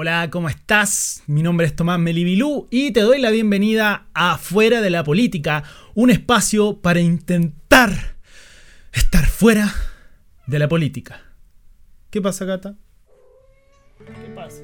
Hola, ¿cómo estás? Mi nombre es Tomás Melibilú y te doy la bienvenida a Fuera de la Política, un espacio para intentar estar fuera de la política. ¿Qué pasa, gata? ¿Qué pasa?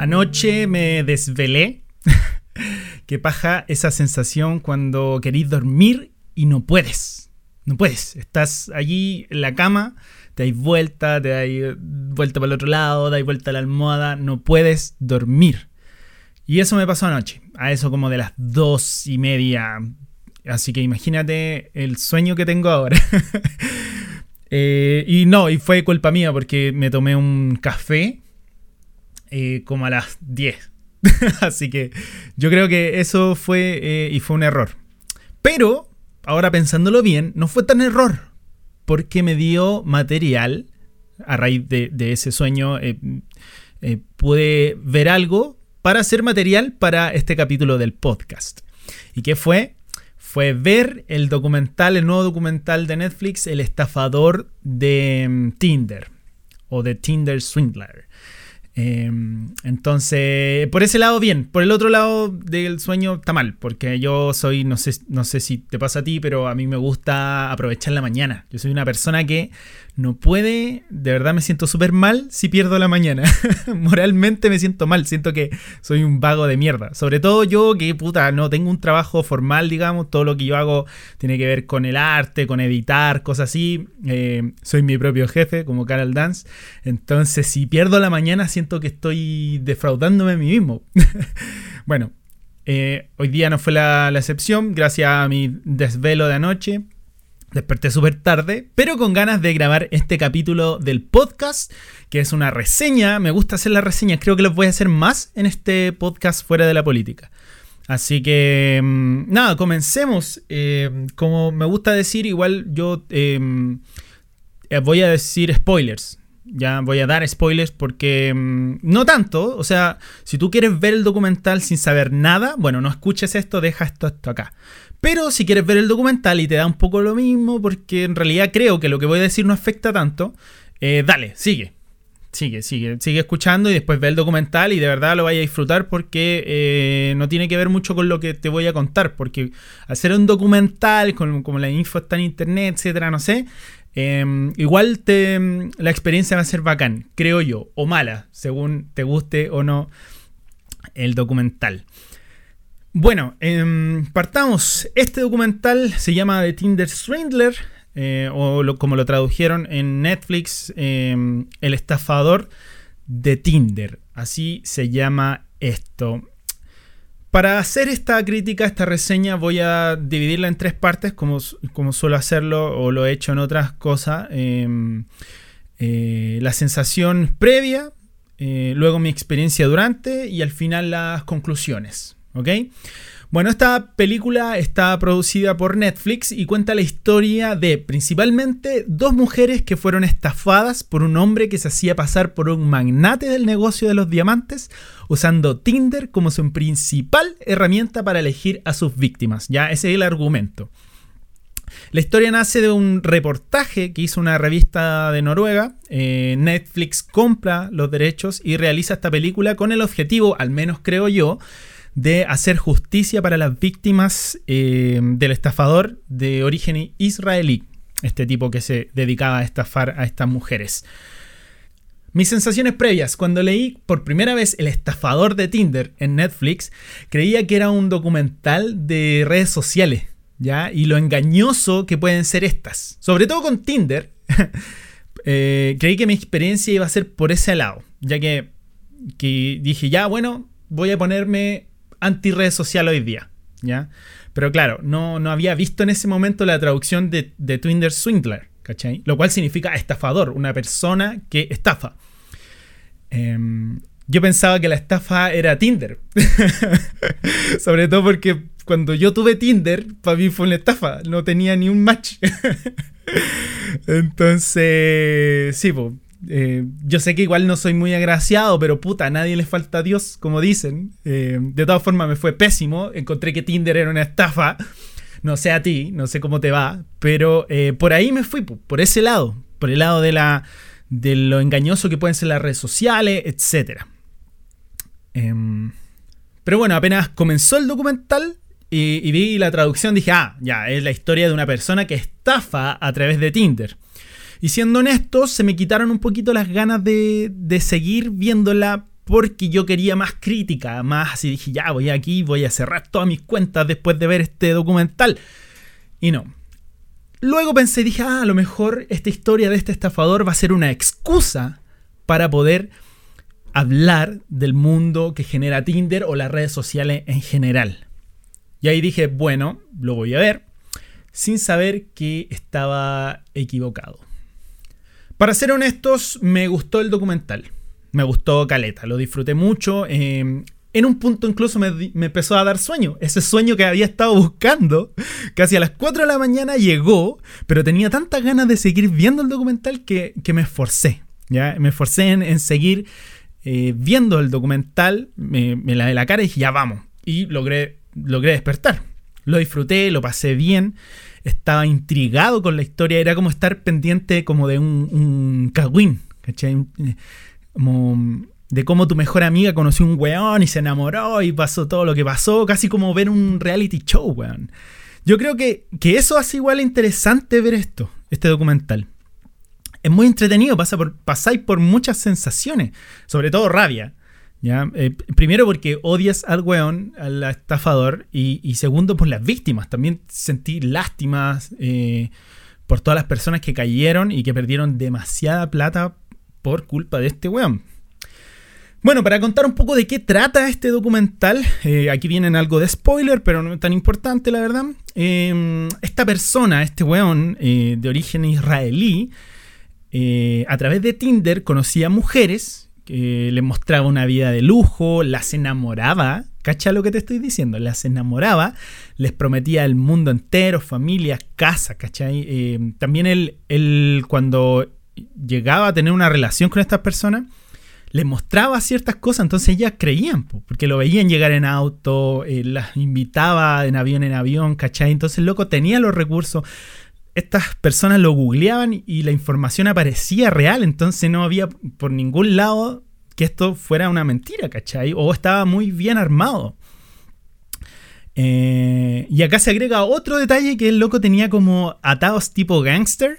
Anoche me desvelé. Qué paja esa sensación cuando querís dormir y no puedes. No puedes. Estás allí en la cama, te dais vuelta, te dais vuelta para el otro lado, dais vuelta a la almohada, no puedes dormir. Y eso me pasó anoche, a eso como de las dos y media. Así que imagínate el sueño que tengo ahora. Eh, y no, y fue culpa mía porque me tomé un café eh, como a las 10. Así que yo creo que eso fue eh, y fue un error. Pero ahora pensándolo bien, no fue tan error, porque me dio material a raíz de, ese sueño. Eh, eh, pude ver algo para hacer material para este capítulo del podcast. ¿Y qué fue? Fue ver el documental, el nuevo documental de Netflix, El estafador de mm, Tinder o de Tinder Swindler. Em, entonces, por ese lado, bien. Por el otro lado del sueño está mal, porque yo soy, no sé, no sé si te pasa a ti, pero a mí me gusta aprovechar la mañana. Yo soy una persona que no puede, de verdad me siento súper mal si pierdo la mañana. Moralmente me siento mal, siento que soy un vago de mierda. Sobre todo yo que, puta, no tengo un trabajo formal, digamos, todo lo que yo hago tiene que ver con el arte, con editar, cosas así. Eh, soy mi propio jefe, como Carol Dance. Entonces, si pierdo la mañana, siento que estoy defraudándome a mí mismo. bueno, eh, hoy día no fue la excepción, gracias a mi desvelo de anoche. Desperté súper tarde, pero con ganas de grabar este capítulo del podcast, que es una reseña. Me gusta hacer las reseñas, creo que los voy a hacer más en este podcast fuera de la política. Así que, mm, nada, comencemos. Eh, como me gusta decir, igual yo eh, voy a decir spoilers. Ya voy a dar spoilers porque mm, no tanto. O sea, si tú quieres ver el documental sin saber nada, bueno, no escuches esto, deja esto, esto acá. Pero si quieres ver el documental y te da un poco lo mismo, porque en realidad creo que lo que voy a decir no afecta tanto, eh, dale, sigue. Sigue, sigue, sigue escuchando y después ve el documental y de verdad lo vaya a disfrutar porque eh, no tiene que ver mucho con lo que te voy a contar. Porque hacer un documental, con, como la info está en internet, etcétera, no sé, em, igual te, la experiencia va a ser bacán, creo yo, o mala, según te guste o no el documental. Bueno, em, partamos. Este documental se llama The Tinder Swindler, eh, o como lo tradujeron en Netflix, em, El estafador de Tinder. Así se llama esto. Para hacer esta crítica, esta reseña, voy a dividirla en tres partes, como, como suelo hacerlo o lo he hecho en otras cosas. Em, eh, la sensación previa, eh, luego mi experiencia durante y al final las conclusiones. ¿ok? Bueno, esta película está producida por Netflix y cuenta la historia de principalmente dos mujeres que fueron estafadas por un hombre que se hacía pasar por un magnate del negocio de los diamantes, usando Tinder como su principal herramienta para elegir a sus víctimas. Ya, ese es el argumento. La historia nace de un reportaje que hizo una revista de Noruega. Eh, Netflix compra los derechos y realiza esta película con el objetivo, al menos creo yo, de hacer justicia para las víctimas eh, del estafador de origen israelí, este tipo que se dedicaba a estafar a estas mujeres. Mis sensaciones previas, cuando leí por primera vez El estafador de Tinder en Netflix, creía que era un documental de redes sociales, ¿ya? Y lo engañoso que pueden ser estas. Sobre todo con Tinder, eh, creí que mi experiencia iba a ser por ese lado, ya que, que dije, ya, bueno, voy a ponerme anti-red social hoy día. ¿ya? Pero claro, no, no había visto en ese momento la traducción de, de Twinder Swindler, ¿cachai? Lo cual significa estafador, una persona que estafa. Em, yo pensaba que la estafa era Tinder. Sobre todo porque cuando yo tuve Tinder, para mí fue una estafa. No tenía ni un match. Entonces, sí, pues, eh, yo sé que igual no soy muy agraciado, pero puta, a nadie le falta a Dios, como dicen. Eh, de todas formas, me fue pésimo. Encontré que Tinder era una estafa. No sé a ti, no sé cómo te va, pero eh, por ahí me fui, por ese lado, por el lado de, la, de lo engañoso que pueden ser las redes sociales, etc. Em, pero bueno, apenas comenzó el documental y, y, vi la traducción, dije, ah, ya, es la historia de una persona que estafa a través de Tinder. Y siendo honestos, se me quitaron un poquito las ganas de, de seguir viéndola porque yo quería más crítica, más así dije, ya voy aquí, voy a cerrar todas mis cuentas después de ver este documental. Y no. Luego pensé, dije, ah, a lo mejor esta historia de este estafador va a ser una excusa para poder hablar del mundo que genera Tinder o las redes sociales en general. Y ahí dije, bueno, lo voy a ver, sin saber que estaba equivocado. Para ser honestos, me gustó el documental. Me gustó Caleta, lo disfruté mucho. Em, en un punto incluso me, empezó a dar sueño. Ese sueño que había estado buscando. Casi a las 4 de la mañana llegó, pero tenía tantas ganas de seguir viendo el documental que, me esforcé. ¿ya? Me esforcé en, seguir eh, viendo el documental. Me, me lavé la cara y dije, ya vamos. Y logré, logré despertar. Lo disfruté, lo pasé bien estaba intrigado con la historia, era como estar pendiente como de un, un cagüín, ¿cachai? Como de cómo tu mejor amiga conoció un weón y se enamoró y pasó todo lo que pasó, casi como ver un reality show, weón. Yo creo que, que eso hace igual interesante ver esto, este documental. Es muy entretenido, pasa por, pasáis por muchas sensaciones, sobre todo rabia. ¿Ya? Eh, primero porque odias al weón, al estafador, y, segundo por las víctimas. También sentí lástimas eh, por todas las personas que cayeron y que perdieron demasiada plata por culpa de este weón. Bueno, para contar un poco de qué trata este documental, eh, aquí vienen algo de spoiler, pero no tan importante la verdad. Em, esta persona, este weón de origen israelí, a través de Tinder conocía mujeres les mostraba una vida de lujo, las enamoraba, ¿cacha lo que te estoy diciendo? Las enamoraba, les prometía el mundo entero, familias, casa, ¿cachai? Eh, también él, cuando llegaba a tener una relación con estas personas, les mostraba ciertas cosas, entonces ellas creían, porque lo veían llegar en auto, eh, las invitaba en avión en avión, ¿cachai? Entonces el loco tenía los recursos, estas personas lo googleaban y la información aparecía real, entonces no había por ningún lado que esto fuera una mentira, ¿cachai? O estaba muy bien armado. Eh, y acá se agrega otro detalle que el loco tenía como atados tipo gangster,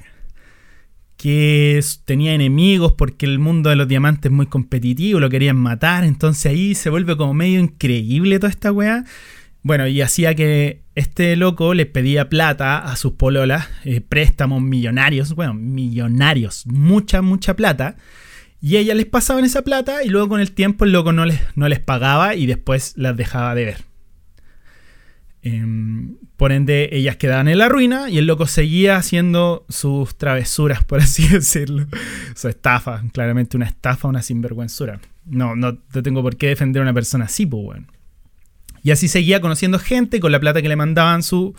que tenía enemigos porque el mundo de los diamantes es muy competitivo, lo querían matar, entonces ahí se vuelve como medio increíble toda esta weá. Bueno, y hacía que este loco le pedía plata a sus pololas, eh, préstamos millonarios, bueno, millonarios, mucha, mucha plata. Y ellas les pasaban esa plata y luego con el tiempo el loco no les, no les pagaba y después las dejaba de ver. Em, por ende, ellas quedaban en la ruina y el loco seguía haciendo sus travesuras, por así decirlo. Su estafa, claramente una estafa, una sinvergüenzura. No, no, no tengo por qué defender a una persona así, pues bueno. Y así seguía conociendo gente con la plata que le mandaban sus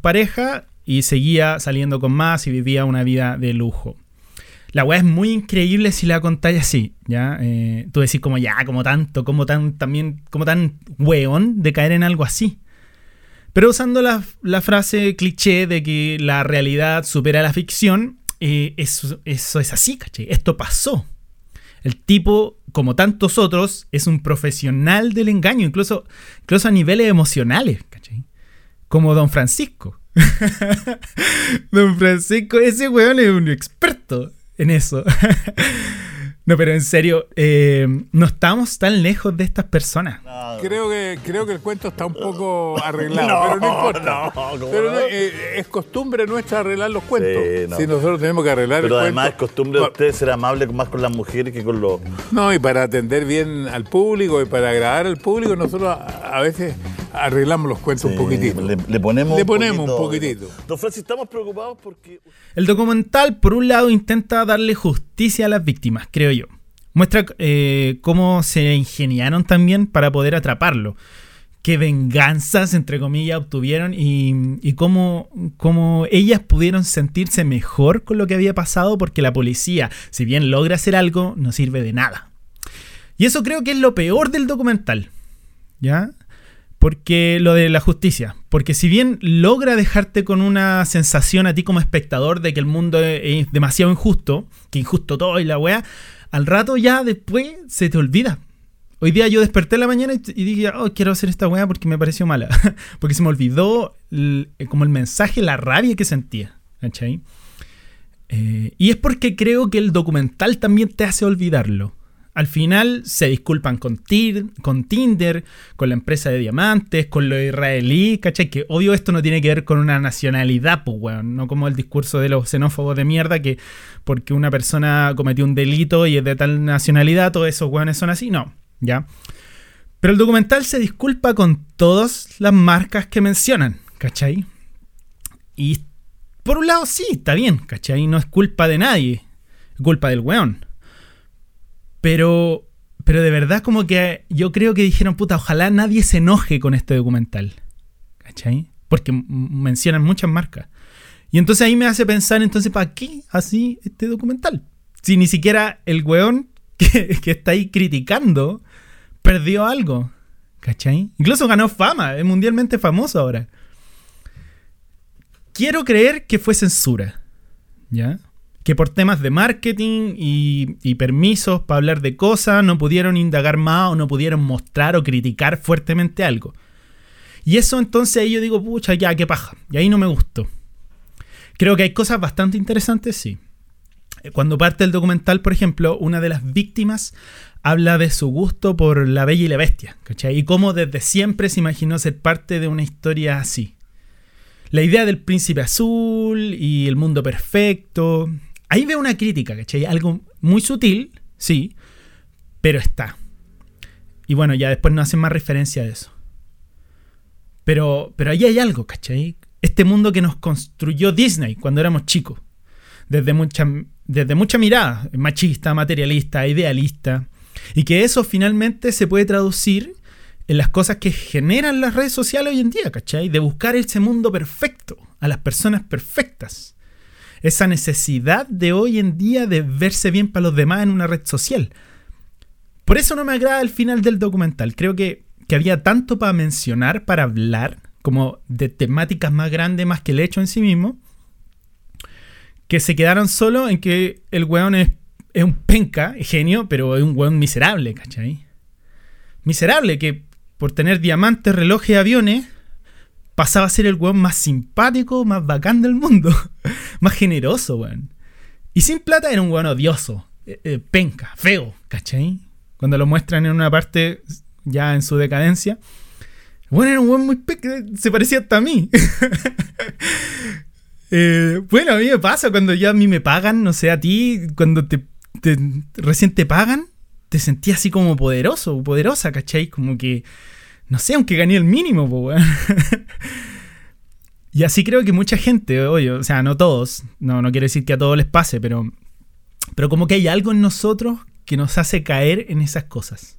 parejas y seguía saliendo con más y vivía una vida de lujo. La weá es muy increíble si la contáis así, ¿ya? Eh, tú decís como ya, como tanto, como tan, también, como tan weón de caer en algo así. Pero usando la, frase cliché de que la realidad supera la ficción, eh, eso, eso es así, ¿cachai? Esto pasó. El tipo, como tantos otros, es un profesional del engaño, incluso, incluso a niveles emocionales, ¿cachai? Como Don Francisco. don Francisco, ese weón es un experto en eso. No, pero en serio, eh, no estamos tan lejos de estas personas. Creo que, creo que el cuento está un poco arreglado, pero no importa. pero eh, es costumbre nuestra arreglar los cuentos. Si nosotros tenemos que arreglar pero además es costumbre de ustedes ser amables más con las mujeres que con los... No, y para atender bien al público y para agradar al público, nosotros a, veces arreglamos los cuentos un poquitito. Le, ponemos, le ponemos un poquitito. Don Francis, estamos preocupados porque... El documental, por un lado, intenta darle justicia a las víctimas, creo yo Muestra eh, cómo se ingeniaron también para poder atraparlo. Qué venganzas, entre comillas, obtuvieron y, cómo, cómo, ellas pudieron sentirse mejor con lo que había pasado porque la policía, si bien logra hacer algo, no sirve de nada. Y eso creo que es lo peor del documental. ¿Ya? Porque lo de la justicia. Porque si bien logra dejarte con una sensación a ti como espectador de que el mundo es, demasiado injusto, que injusto todo y la weá, al rato ya después se te olvida. Hoy día yo desperté en la mañana y, dije, oh, quiero hacer esta weá porque me pareció mala. porque se me olvidó como el mensaje, la rabia que sentía. ¿Cachai? Eh, y es porque creo que el documental también te hace olvidarlo. Al final se disculpan con, Tinder, con la empresa de diamantes, con lo israelí, ¿cachai? Que obvio esto no tiene que ver con una nacionalidad, pues, weón. No como el discurso de los xenófobos de mierda que porque una persona cometió un delito y es de tal nacionalidad, todos esos weones son así. No, ¿ya? Pero el documental se disculpa con todas las marcas que mencionan, ¿cachai? Y por un lado sí, está bien, ¿cachai? No es culpa de nadie, es culpa del weón. Pero, pero de verdad como que yo creo que dijeron, puta, ojalá nadie se enoje con este documental. ¿Cachai? Porque mencionan muchas marcas. Y entonces ahí me hace pensar, entonces, ¿para qué así este documental? Si ni siquiera el weón que, que está ahí criticando perdió algo. ¿Cachai? Incluso ganó fama, es mundialmente famoso ahora. Quiero creer que fue censura. ¿Ya? Que por temas de marketing y, permisos para hablar de cosas no pudieron indagar más o no pudieron mostrar o criticar fuertemente algo. Y eso entonces ahí yo digo, pucha, ya, qué paja. Y ahí no me gustó. Creo que hay cosas bastante interesantes, sí. Cuando parte el documental, por ejemplo, una de las víctimas habla de su gusto por la bella y la bestia, ¿cachai? Y cómo desde siempre se imaginó ser parte de una historia así. La idea del príncipe azul y el mundo perfecto, Ahí veo una crítica, ¿cachai? Algo muy sutil, sí, pero está. Y bueno, ya después no hacen más referencia a eso. Pero, pero ahí hay algo, ¿cachai? Este mundo que nos construyó Disney cuando éramos chicos. Desde mucha, desde mucha mirada, machista, materialista, idealista. Y que eso finalmente se puede traducir en las cosas que generan las redes sociales hoy en día, ¿cachai? De buscar ese mundo perfecto, a las personas perfectas esa necesidad de hoy en día de verse bien para los demás en una red social. Por eso no me agrada el final del documental. Creo que, había tanto para mencionar, para hablar, como de temáticas más grandes, más que el hecho en sí mismo, que se quedaron solo en que el weón es, un penca, genio, pero es un weón miserable, ¿cachai? Miserable, que por tener diamantes, relojes aviones, pasaba a ser el weón más simpático, más bacán del mundo. más generoso, weón. Y sin plata era un weón odioso, eh, eh, penca, feo, ¿cachai? Cuando lo muestran en una parte ya en su decadencia. Bueno, era un weón muy penca, se parecía hasta a mí. Eh, bueno, a mí me pasa cuando ya a mí me pagan, no sé, a ti, cuando te, recién te pagan, te sentí así como poderoso, poderosa, ¿cachai? Como que no sé, aunque gané el mínimo, pues, Y así creo que mucha gente, oye, o sea, no todos, no, no quiero decir que a todos les pase, pero, pero como que hay algo en nosotros que nos hace caer en esas cosas.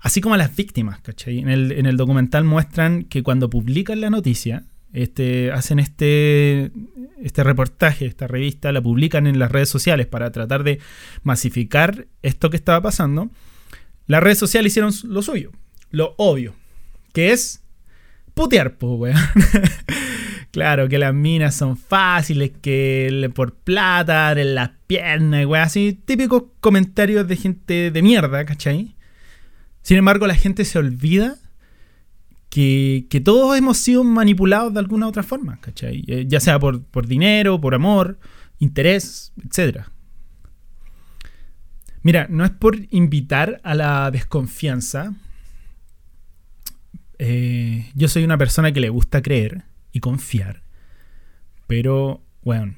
Así como a las víctimas, ¿cachai? En el, en el documental muestran que cuando publican la noticia, este, hacen este, este reportaje, esta revista, la publican en las redes sociales para tratar de masificar esto que estaba pasando. Las redes sociales hicieron lo suyo lo obvio, que es putear, pues, weón. claro, que las minas son fáciles, que por plata, en las piernas, weón, así, típicos comentarios de gente de mierda, ¿cachai? Sin embargo, la gente se olvida que, que todos hemos sido manipulados de alguna otra forma, ¿cachai? Eh, ya sea por, por dinero, por amor, interés, etc. Mira, no es por invitar a la desconfianza, eh, yo soy una persona que le gusta creer y confiar, pero, bueno,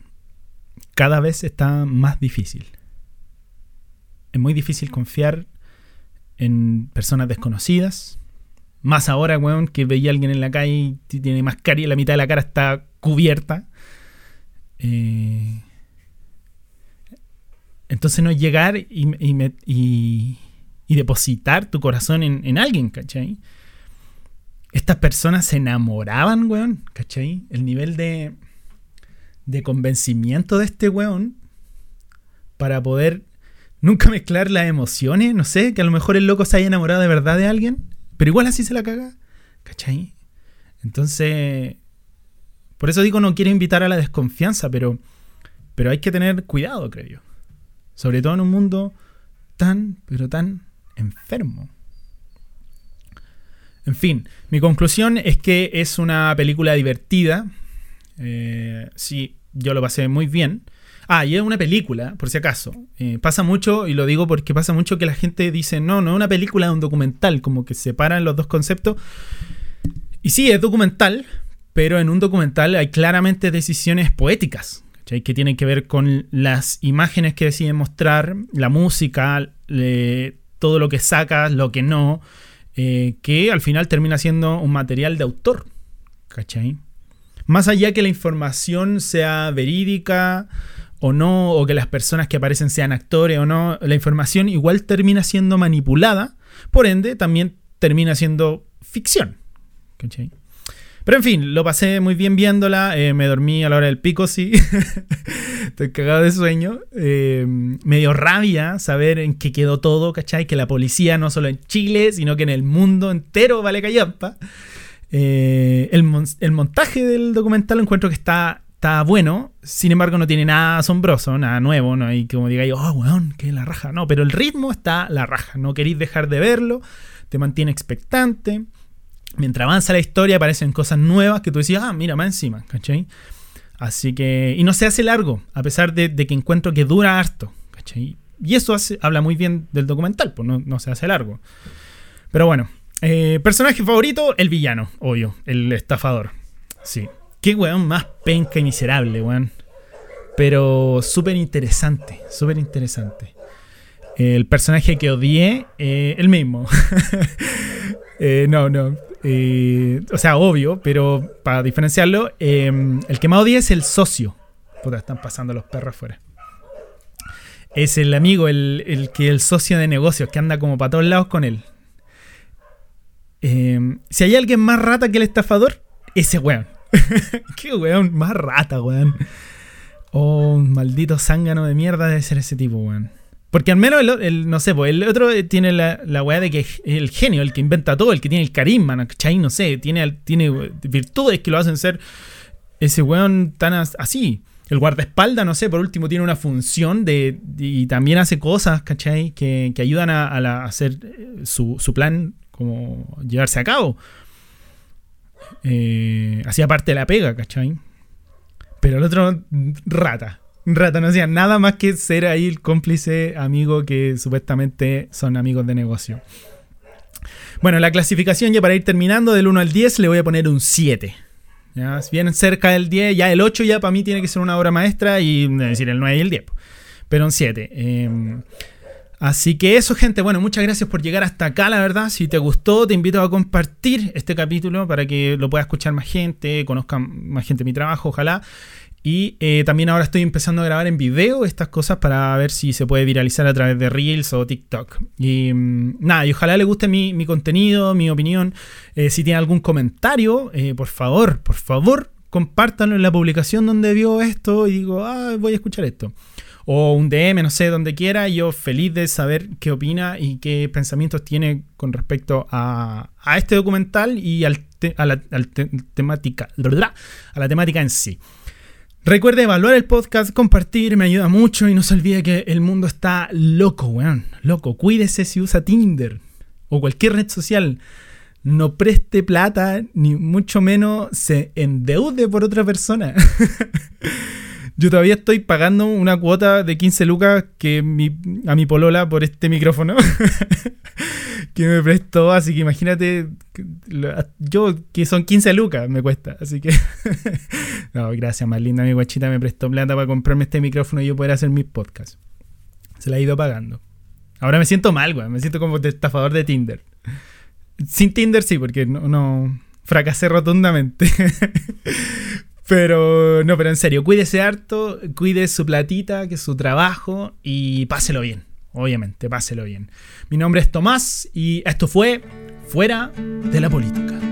cada vez está más difícil. Es muy difícil confiar en personas desconocidas. Más ahora, weón, que veía a alguien en la calle y tiene mascarilla y la mitad de la cara está cubierta. Eh, entonces no llegar y, depositar tu corazón en, en alguien, ¿cachai? Estas personas se enamoraban, weón, ¿cachai? El nivel de, de convencimiento de este weón para poder nunca mezclar las emociones, no sé, que a lo mejor el loco se haya enamorado de verdad de alguien, pero igual así se la caga. ¿Cachai? Entonces, por eso digo, no quiero invitar a la desconfianza, pero, pero hay que tener cuidado, creo yo. Sobre todo en un mundo tan, pero tan enfermo. En fin, mi conclusión es que es una película divertida. Eh, sí, yo lo pasé muy bien. Ah, y es una película, por si acaso. Eh, pasa mucho, y lo digo porque pasa mucho que la gente dice, no, no es una película, es un documental, como que separan los dos conceptos. Y sí, es documental, pero en un documental hay claramente decisiones poéticas, que tienen que ver con las imágenes que deciden mostrar, la música, todo lo que sacas, lo que no, eh, que al final termina siendo un material de autor. ¿Cachai? Más allá que la información sea verídica o no, o que las personas que aparecen sean actores o no, la información igual termina siendo manipulada, por ende también termina siendo ficción. ¿Cachai? Pero en fin, lo pasé muy bien viéndola. Eh, me dormí a la hora del pico, sí. Estoy cagado de sueño. Eh, me dio rabia saber en qué quedó todo, ¿cachai? Que la policía no solo en Chile, sino que en el mundo entero vale callampa. Eh, el, montaje del documental encuentro que está, bueno. Sin embargo, no tiene nada asombroso, nada nuevo. No hay como diga yo, oh, weón, que la raja. No, pero el ritmo está la raja. No queréis dejar de verlo. Te mantiene expectante mientras avanza la historia aparecen cosas nuevas que tú decías, ah, mira, más encima, ¿cachai? Así que, y no se hace largo, a pesar de, que encuentro que dura harto, ¿cachai? Y eso habla muy bien del documental, pues no, se hace largo. Pero bueno, eh, personaje favorito, el villano, obvio, el estafador. Sí. Qué weón más penca y miserable, weón. Pero súper interesante, súper interesante. El personaje que odié, eh, el mismo. Eh, no, no. O sea, obvio, pero para diferenciarlo, em, el que más odia es el socio. Puta, están pasando los perros afuera. Es el amigo, el, que el socio de negocios, que anda como para todos lados con él. Em, si hay alguien más rata que el estafador, ese weón. Qué weón, más rata, weón. Oh, maldito zángano de mierda debe ser ese tipo, weón. Porque al menos el, no sé, pues el otro tiene la, la weá de que es el genio, el que inventa todo, el que tiene el carisma, ¿cachai? No sé, tiene, tiene virtudes que lo hacen ser ese weón tan así. El guardaespaldas, no sé, por último tiene una función de, y también hace cosas, ¿cachai? Que, ayudan a, hacer eh, su, plan como llevarse a cabo. Eh, hacía parte de la pega, ¿cachai? Pero el otro, rata rata, no hacía nada más que ser ahí el cómplice amigo que supuestamente son amigos de negocio. Bueno, la clasificación ya para ir terminando, del 1 al 10 le voy a poner un 7. ¿ya? Bien cerca del 10, ya el 8 ya para mí tiene que ser una obra maestra y decir, el 9 y el 10. Pero un 7. Em, así que eso, gente. Bueno, muchas gracias por llegar hasta acá, la verdad. Si te gustó, te invito a compartir este capítulo para que lo pueda escuchar más gente, conozcan más gente mi trabajo, ojalá. Y eh, también ahora estoy empezando a grabar en video estas cosas para ver si se puede viralizar a través de Reels o TikTok. Y mm, nada, y ojalá le guste mi, contenido, mi opinión. Eh, si tiene algún comentario, eh, por favor, por favor, compártanlo en la publicación donde vio esto y digo, ah, voy a escuchar esto. O un DM, no sé, donde quiera. Yo feliz de saber qué opina y qué pensamientos tiene con respecto a, este documental y al a la temática, a la temática en sí. Recuerde evaluar el podcast, compartir, me ayuda mucho y no se olvide que el mundo está loco, weón. Loco. Cuídese si usa Tinder o cualquier red social. No preste plata, ni mucho menos se endeude por otra persona. Yo todavía estoy pagando una cuota de 15 lucas que a mi polola por este micrófono que me prestó, así que imagínate, yo que son 15 lucas me cuesta, así que no, gracias, más linda mi guachita me prestó plata para comprarme este micrófono y yo poder hacer mis podcasts. Se la he ido pagando. Ahora me siento mal, güey, me siento como estafador de Tinder. Sin Tinder sí, porque no, no fracasé rotundamente. Pero, no, pero en serio, cuídese harto, cuide su platita, que es su trabajo y páselo bien. Obviamente, páselo bien. Mi nombre es Tomás y esto fue Fuera de la Política.